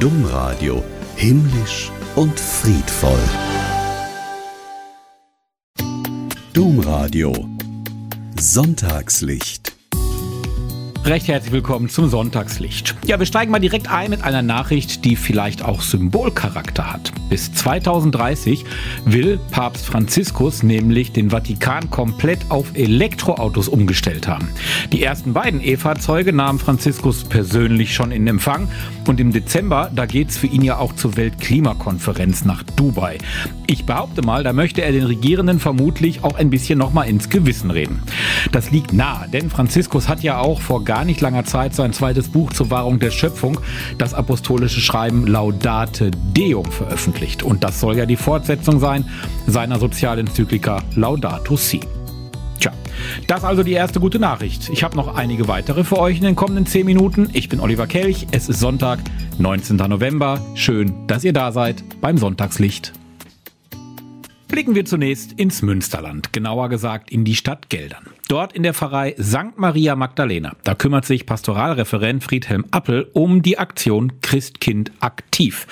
Domradio himmlisch und friedvoll. Domradio Sonntagslicht Recht herzlich willkommen zum Sonntagslicht. Ja, wir steigen mal direkt ein mit einer Nachricht, die vielleicht auch Symbolcharakter hat. Bis 2030 will Papst Franziskus nämlich den Vatikan komplett auf Elektroautos umgestellt haben. Die ersten beiden E-Fahrzeuge nahm Franziskus persönlich schon in Empfang und im Dezember, da geht's für ihn ja auch zur Weltklimakonferenz nach Dubai. Ich behaupte mal, da möchte er den Regierenden vermutlich auch ein bisschen nochmal ins Gewissen reden. Das liegt nahe, denn Franziskus hat ja auch vor gar nicht langer Zeit sein zweites Buch zur Wahrung der Schöpfung, das apostolische Schreiben Laudate Deum, veröffentlicht. Und das soll ja die Fortsetzung sein seiner Sozialenzyklika Laudato Si. Tja, das also die erste gute Nachricht. Ich habe noch einige weitere für euch in den kommenden 10 Minuten. Ich bin Oliver Kelch, es ist Sonntag, 19. November. Schön, dass ihr da seid beim Sonntagslicht. Blicken wir zunächst ins Münsterland, genauer gesagt in die Stadt Geldern. Dort in der Pfarrei St. Maria Magdalena, da kümmert sich Pastoralreferent Friedhelm Appel um die Aktion Christkind aktiv.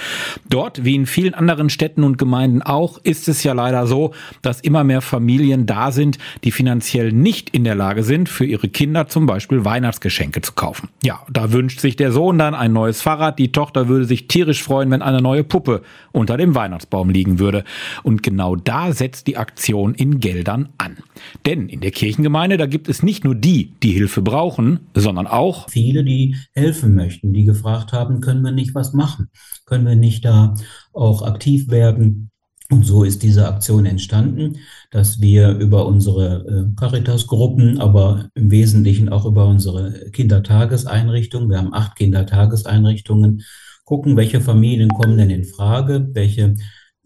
Dort, wie in vielen anderen Städten und Gemeinden auch, ist es ja leider so, dass immer mehr Familien da sind, die finanziell nicht in der Lage sind, für ihre Kinder zum Beispiel Weihnachtsgeschenke zu kaufen. Ja, da wünscht sich der Sohn dann ein neues Fahrrad, die Tochter würde sich tierisch freuen, wenn eine neue Puppe unter dem Weihnachtsbaum liegen würde. Und genau da setzt die Aktion in Geldern an. Denn in der Kirchengemeinde meine, da gibt es nicht nur die, die Hilfe brauchen, sondern auch viele, die helfen möchten, die gefragt haben, können wir nicht was machen? Können wir nicht da auch aktiv werden? Und so ist diese Aktion entstanden, dass wir über unsere äh, Caritas-Gruppen, aber im Wesentlichen auch über unsere Kindertageseinrichtungen, wir haben acht Kindertageseinrichtungen, gucken, welche Familien kommen denn in Frage, welche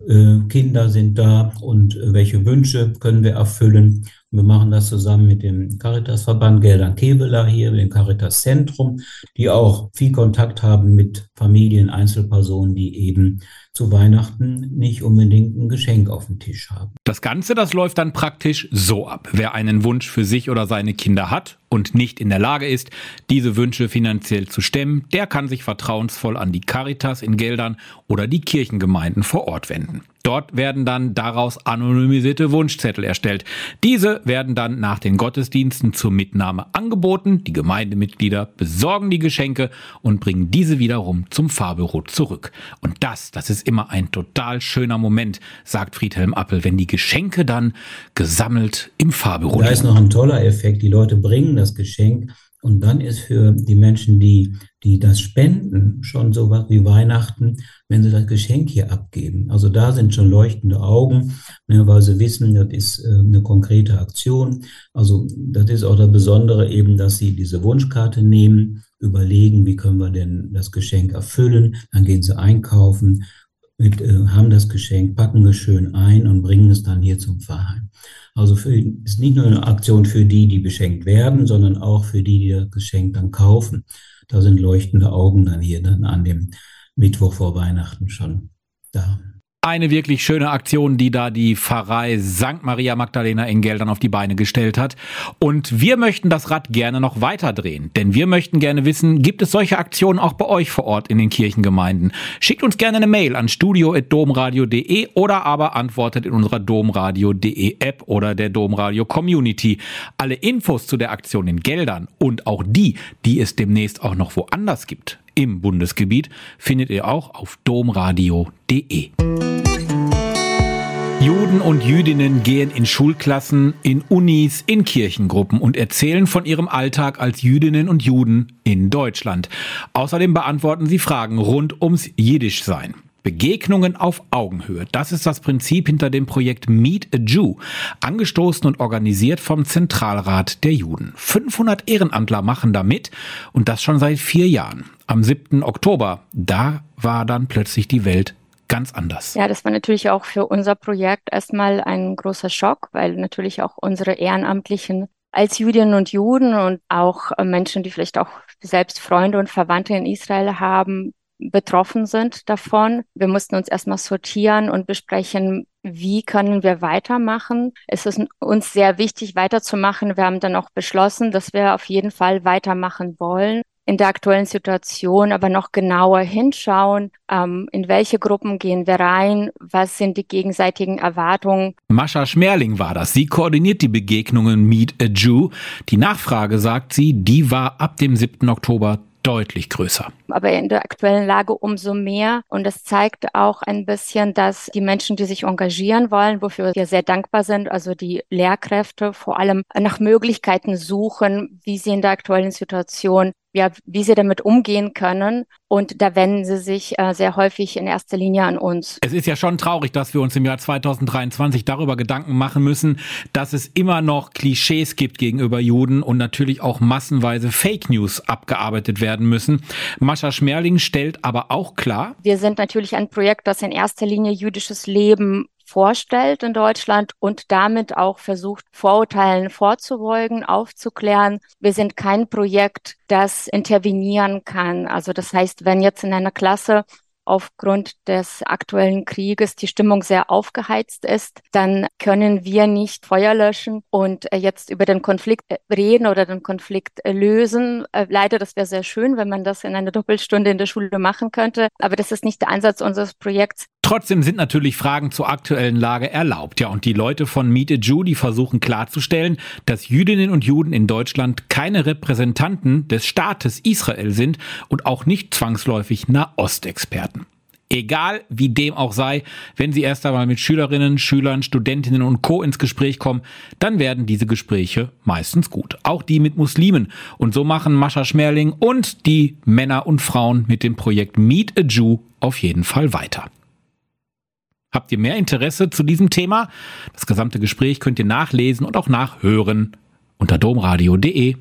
äh, Kinder sind da und welche Wünsche können wir erfüllen. Wir machen das zusammen mit dem Caritasverband Geldern Keveler hier, mit dem Caritas Zentrum, die auch viel Kontakt haben mit Familien, Einzelpersonen, die eben zu Weihnachten nicht unbedingt ein Geschenk auf dem Tisch haben. Das Ganze, das läuft dann praktisch so ab. Wer einen Wunsch für sich oder seine Kinder hat und nicht in der Lage ist, diese Wünsche finanziell zu stemmen, der kann sich vertrauensvoll an die Caritas in Geldern oder die Kirchengemeinden vor Ort wenden. Dort werden dann daraus anonymisierte Wunschzettel erstellt. Diese werden dann nach den Gottesdiensten zur Mitnahme angeboten. Die Gemeindemitglieder besorgen die Geschenke und bringen diese wiederum zum Fahrbüro zurück. Und das, das ist immer ein total schöner Moment, sagt Friedhelm Appel, wenn die Geschenke dann gesammelt im Fahrbüro Da ist noch ein toller Effekt. Die Leute bringen das Geschenk und dann ist für die Menschen, die, die das spenden, schon so was wie Weihnachten, wenn sie das Geschenk hier abgeben. Also da sind schon leuchtende Augen, ne, weil sie wissen, das ist äh, eine konkrete Aktion. Also das ist auch das Besondere eben, dass sie diese Wunschkarte nehmen, überlegen, wie können wir denn das Geschenk erfüllen. Dann gehen sie einkaufen, mit, äh, haben das Geschenk, packen es schön ein und bringen es dann hier zum Pfarrheim. Also für, ist nicht nur eine Aktion für die, die beschenkt werden, sondern auch für die, die das Geschenk dann kaufen. Da sind leuchtende Augen dann hier dann an dem Mittwoch vor Weihnachten schon da. Eine wirklich schöne Aktion, die da die Pfarrei St. Maria Magdalena in Geldern auf die Beine gestellt hat. Und wir möchten das Rad gerne noch weiter drehen. Denn wir möchten gerne wissen, gibt es solche Aktionen auch bei euch vor Ort in den Kirchengemeinden? Schickt uns gerne eine Mail an studio.domradio.de oder aber antwortet in unserer domradio.de App oder der Domradio Community. Alle Infos zu der Aktion in Geldern und auch die, die es demnächst auch noch woanders gibt, im Bundesgebiet findet ihr auch auf domradio.de. Juden und Jüdinnen gehen in Schulklassen, in Unis, in Kirchengruppen und erzählen von ihrem Alltag als Jüdinnen und Juden in Deutschland. Außerdem beantworten sie Fragen rund ums Jiddischsein. Begegnungen auf Augenhöhe. Das ist das Prinzip hinter dem Projekt Meet a Jew, angestoßen und organisiert vom Zentralrat der Juden. 500 Ehrenamtler machen da mit und das schon seit vier Jahren. Am 7. Oktober, da war dann plötzlich die Welt ganz anders. Ja, das war natürlich auch für unser Projekt erstmal ein großer Schock, weil natürlich auch unsere Ehrenamtlichen als Jüdinnen und Juden und auch Menschen, die vielleicht auch selbst Freunde und Verwandte in Israel haben, betroffen sind davon. Wir mussten uns erstmal sortieren und besprechen, wie können wir weitermachen. Es ist uns sehr wichtig, weiterzumachen. Wir haben dann auch beschlossen, dass wir auf jeden Fall weitermachen wollen. in der aktuellen Situation aber noch genauer hinschauen, ähm, in welche Gruppen gehen wir rein, was sind die gegenseitigen Erwartungen. Mascha Schmerling war das. Sie koordiniert die Begegnungen Meet a Jew. Die Nachfrage, sagt sie, die war ab dem 7. Oktober deutlich größer. Aber in der aktuellen Lage umso mehr. Und es zeigt auch ein bisschen, dass die Menschen, die sich engagieren wollen, wofür wir sehr dankbar sind, also die Lehrkräfte vor allem nach Möglichkeiten suchen, wie sie in der aktuellen Situation ja, wie sie damit umgehen können. Und da wenden sie sich äh, sehr häufig in erster Linie an uns. Es ist ja schon traurig, dass wir uns im Jahr 2023 darüber Gedanken machen müssen, dass es immer noch Klischees gibt gegenüber Juden und natürlich auch massenweise Fake News abgearbeitet werden müssen. Mascha Schmerling stellt aber auch klar, wir sind natürlich ein Projekt, das in erster Linie jüdisches Leben vorstellt in Deutschland und damit auch versucht, Vorurteilen vorzubeugen, aufzuklären. Wir sind kein Projekt, das intervenieren kann. Also das heißt, wenn jetzt in einer Klasse aufgrund des aktuellen Krieges die Stimmung sehr aufgeheizt ist, dann können wir nicht Feuer löschen und äh, jetzt über den Konflikt äh, reden oder den Konflikt äh, lösen. Leider, das wäre sehr schön, wenn man das in einer Doppelstunde in der Schule machen könnte, aber das ist nicht der Ansatz unseres Projekts. Trotzdem sind natürlich Fragen zur aktuellen Lage erlaubt. Ja, und die Leute von Meet a Jew, die versuchen klarzustellen, dass Jüdinnen und Juden in Deutschland keine Repräsentanten des Staates Israel sind und auch nicht zwangsläufig Nahostexperten. Egal wie dem auch sei, wenn Sie erst einmal mit Schülerinnen, Schülern, Studentinnen und Co. ins Gespräch kommen, dann werden diese Gespräche meistens gut. Auch die mit Muslimen. Und so machen Mascha Schmerling und die Männer und Frauen mit dem Projekt Meet a Jew auf jeden Fall weiter. Habt ihr mehr Interesse zu diesem Thema? Das gesamte Gespräch könnt ihr nachlesen und auch nachhören unter domradio.de.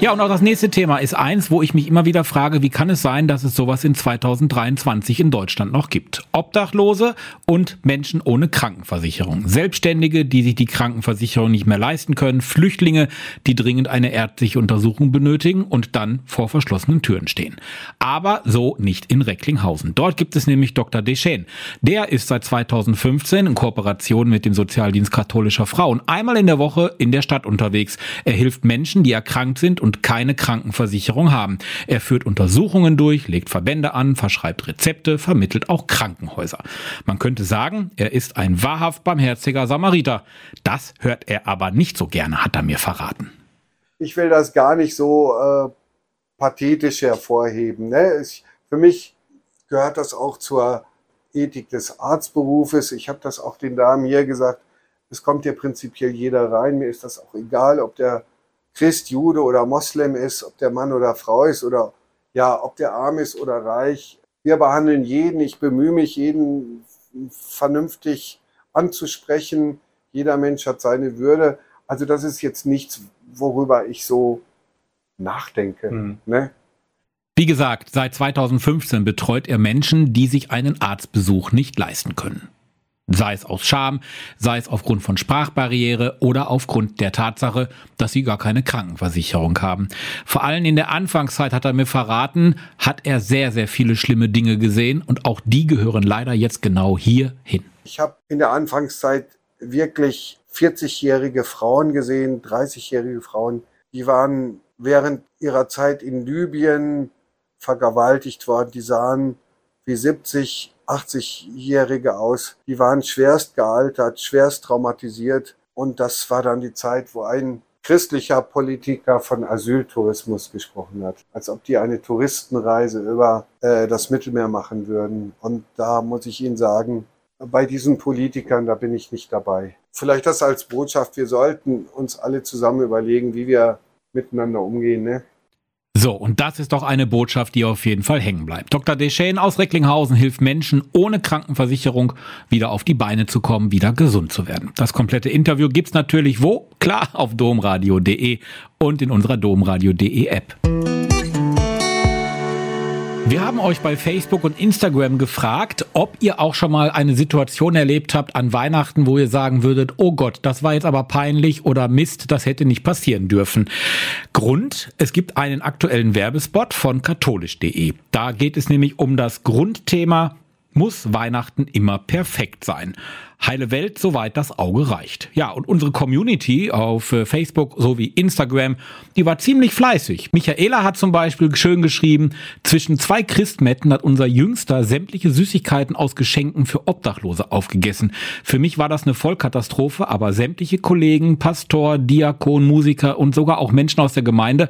Ja, und auch das nächste Thema ist eins, wo ich mich immer wieder frage, wie kann es sein, dass es sowas in 2023 in Deutschland noch gibt? Obdachlose und Menschen ohne Krankenversicherung. Selbstständige, die sich die Krankenversicherung nicht mehr leisten können. Flüchtlinge, die dringend eine ärztliche Untersuchung benötigen und dann vor verschlossenen Türen stehen. Aber so nicht in Recklinghausen. Dort gibt es nämlich Dr. Deschênes. Der ist seit 2015 in Kooperation mit dem Sozialdienst katholischer Frauen einmal in der Woche in der Stadt unterwegs. Er hilft Menschen, die erkrankt sind und keine Krankenversicherung haben. Er führt Untersuchungen durch, legt Verbände an, verschreibt Rezepte, vermittelt auch Krankenhäuser. Man könnte sagen, er ist ein wahrhaft barmherziger Samariter. Das hört er aber nicht so gerne, hat er mir verraten. Ich will das gar nicht so äh, pathetisch hervorheben. Ne? Ich, für mich gehört das auch zur Ethik des Arztberufes. Ich habe das auch den Damen hier gesagt. Es kommt hier prinzipiell jeder rein. Mir ist das auch egal, ob der Christ, Jude oder Moslem ist, ob der Mann oder Frau ist oder ja, ob der arm ist oder reich. Wir behandeln jeden. Ich bemühe mich, jeden vernünftig anzusprechen. Jeder Mensch hat seine Würde. Also das ist jetzt nichts, worüber ich so nachdenke. Mhm. Ne? Wie gesagt, seit 2015 betreut er Menschen, die sich einen Arztbesuch nicht leisten können. Sei es aus Scham, sei es aufgrund von Sprachbarriere oder aufgrund der Tatsache, dass sie gar keine Krankenversicherung haben. Vor allem in der Anfangszeit hat er mir verraten, hat er sehr, sehr viele schlimme Dinge gesehen und auch die gehören leider jetzt genau hier hin. Ich habe in der Anfangszeit wirklich 40-jährige Frauen gesehen, 30-jährige Frauen, die waren während ihrer Zeit in Libyen vergewaltigt worden, die sahen wie 70 80-Jährige aus. Die waren schwerst gealtert, schwerst traumatisiert. Und das war dann die Zeit, wo ein christlicher Politiker von Asyltourismus gesprochen hat, als ob die eine Touristenreise über äh, das Mittelmeer machen würden. Und da muss ich Ihnen sagen, bei diesen Politikern, da bin ich nicht dabei. Vielleicht das als Botschaft, wir sollten uns alle zusammen überlegen, wie wir miteinander umgehen. Ne? So, und das ist doch eine Botschaft, die auf jeden Fall hängen bleibt. Dr. Deschane aus Recklinghausen hilft Menschen ohne Krankenversicherung wieder auf die Beine zu kommen, wieder gesund zu werden. Das komplette Interview gibt's natürlich wo? Klar, auf domradio.de und in unserer domradio.de App. Wir haben euch bei Facebook und Instagram gefragt, ob ihr auch schon mal eine Situation erlebt habt an Weihnachten, wo ihr sagen würdet, oh Gott, das war jetzt aber peinlich oder Mist, das hätte nicht passieren dürfen. Grund, es gibt einen aktuellen Werbespot von katholisch.de. Da geht es nämlich um das Grundthema muss Weihnachten immer perfekt sein. Heile Welt, soweit das Auge reicht. Ja, und unsere Community auf äh, Facebook sowie Instagram, die war ziemlich fleißig. Michaela hat zum Beispiel schön geschrieben, zwischen zwei Christmetten hat unser Jüngster sämtliche Süßigkeiten aus Geschenken für Obdachlose aufgegessen. Für mich war das eine Vollkatastrophe, aber sämtliche Kollegen, Pastor, Diakon, Musiker und sogar auch Menschen aus der Gemeinde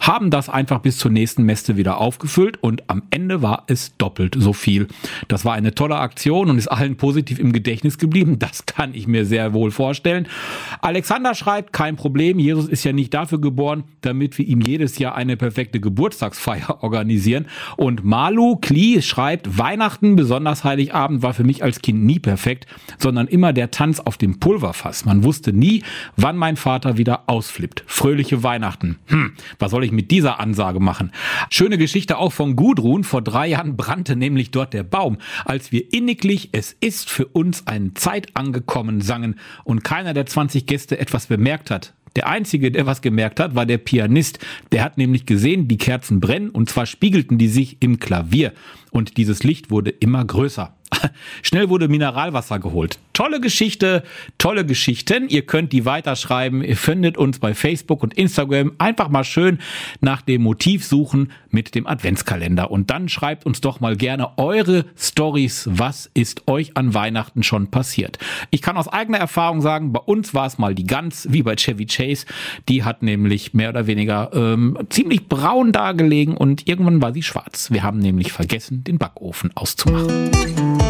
haben das einfach bis zur nächsten Messe wieder aufgefüllt und am Ende war es doppelt so viel. Das war eine tolle Aktion und ist allen positiv im Gedächtnis geblieben. Das kann ich mir sehr wohl vorstellen. Alexander schreibt, kein Problem, Jesus ist ja nicht dafür geboren, damit wir ihm jedes Jahr eine perfekte Geburtstagsfeier organisieren. Und Malu Kli schreibt, Weihnachten, besonders Heiligabend, war für mich als Kind nie perfekt, sondern immer der Tanz auf dem Pulverfass. Man wusste nie, wann mein Vater wieder ausflippt. Fröhliche Weihnachten. Hm, was soll ich mit dieser Ansage machen? Schöne Geschichte auch von Gudrun. Vor drei Jahren brannte nämlich dort der Baum, als wir inniglich Es ist für uns eine Zeit angekommen sangen und keiner der 20 Gäste etwas bemerkt hat. Der Einzige, der was gemerkt hat, war der Pianist. Der hat nämlich gesehen, die Kerzen brennen und zwar spiegelten die sich im Klavier. Und dieses Licht wurde immer größer. Schnell wurde Mineralwasser geholt. Tolle Geschichte, tolle Geschichten. Ihr könnt die weiterschreiben. Ihr findet uns bei Facebook und Instagram. Einfach mal schön nach dem Motiv suchen mit dem Adventskalender. Und dann schreibt uns doch mal gerne eure Stories. Was ist euch an Weihnachten schon passiert? Ich kann aus eigener Erfahrung sagen, bei uns war es mal die Gans, wie bei Chevy Chase. Die hat nämlich mehr oder weniger ähm, ziemlich braun dargelegen und irgendwann war sie schwarz. Wir haben nämlich vergessen, den Backofen auszumachen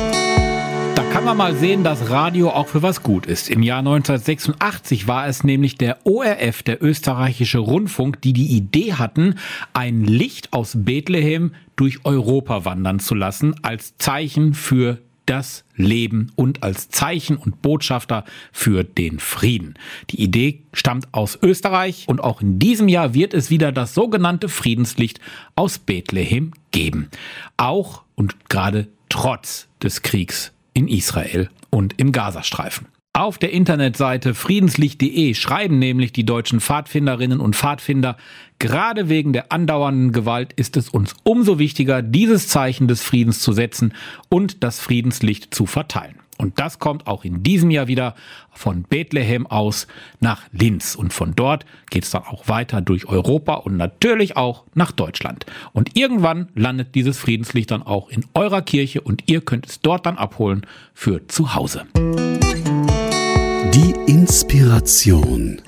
kann man mal sehen, dass Radio auch für was gut ist. Im Jahr 1986 war es nämlich der ORF, der österreichische Rundfunk, die die Idee hatten, ein Licht aus Bethlehem durch Europa wandern zu lassen, als Zeichen für das Leben und als Zeichen und Botschafter für den Frieden. Die Idee stammt aus Österreich und auch in diesem Jahr wird es wieder das sogenannte Friedenslicht aus Bethlehem geben. Auch und gerade trotz des Kriegs in Israel und im Gazastreifen. Auf der Internetseite friedenslicht.de schreiben nämlich die deutschen Pfadfinderinnen und Pfadfinder, gerade wegen der andauernden Gewalt ist es uns umso wichtiger, dieses Zeichen des Friedens zu setzen und das Friedenslicht zu verteilen. Und das kommt auch in diesem Jahr wieder von Bethlehem aus nach Linz. Und von dort geht es dann auch weiter durch Europa und natürlich auch nach Deutschland. Und irgendwann landet dieses Friedenslicht dann auch in eurer Kirche und ihr könnt es dort dann abholen für zu Hause. Die Inspiration.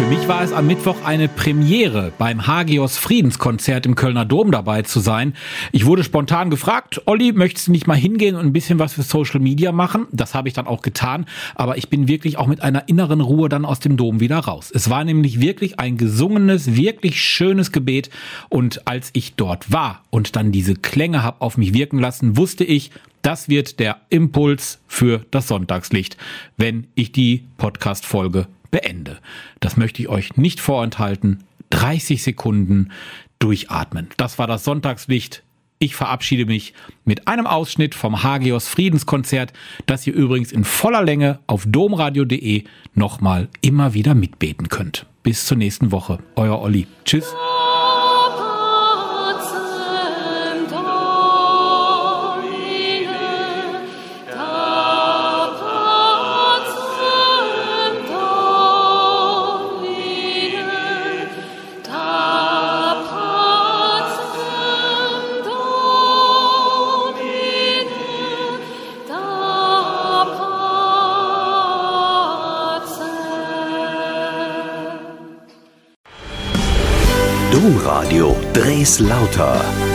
Für mich war es am Mittwoch eine Premiere, beim Hagios Friedenskonzert im Kölner Dom dabei zu sein. Ich wurde spontan gefragt, Olli, möchtest du nicht mal hingehen und ein bisschen was für Social Media machen? Das habe ich dann auch getan, aber ich bin wirklich auch mit einer inneren Ruhe dann aus dem Dom wieder raus. Es war nämlich wirklich ein gesungenes, wirklich schönes Gebet und als ich dort war und dann diese Klänge habe auf mich wirken lassen, wusste ich, das wird der Impuls für das Sonntagslicht, wenn ich die Podcast-Folge beende. Das möchte ich euch nicht vorenthalten. 30 Sekunden durchatmen. Das war das Sonntagslicht. Ich verabschiede mich mit einem Ausschnitt vom Hagios Friedenskonzert, das ihr übrigens in voller Länge auf domradio.de nochmal immer wieder mitbeten könnt. Bis zur nächsten Woche. Euer Olli. Tschüss. Lauter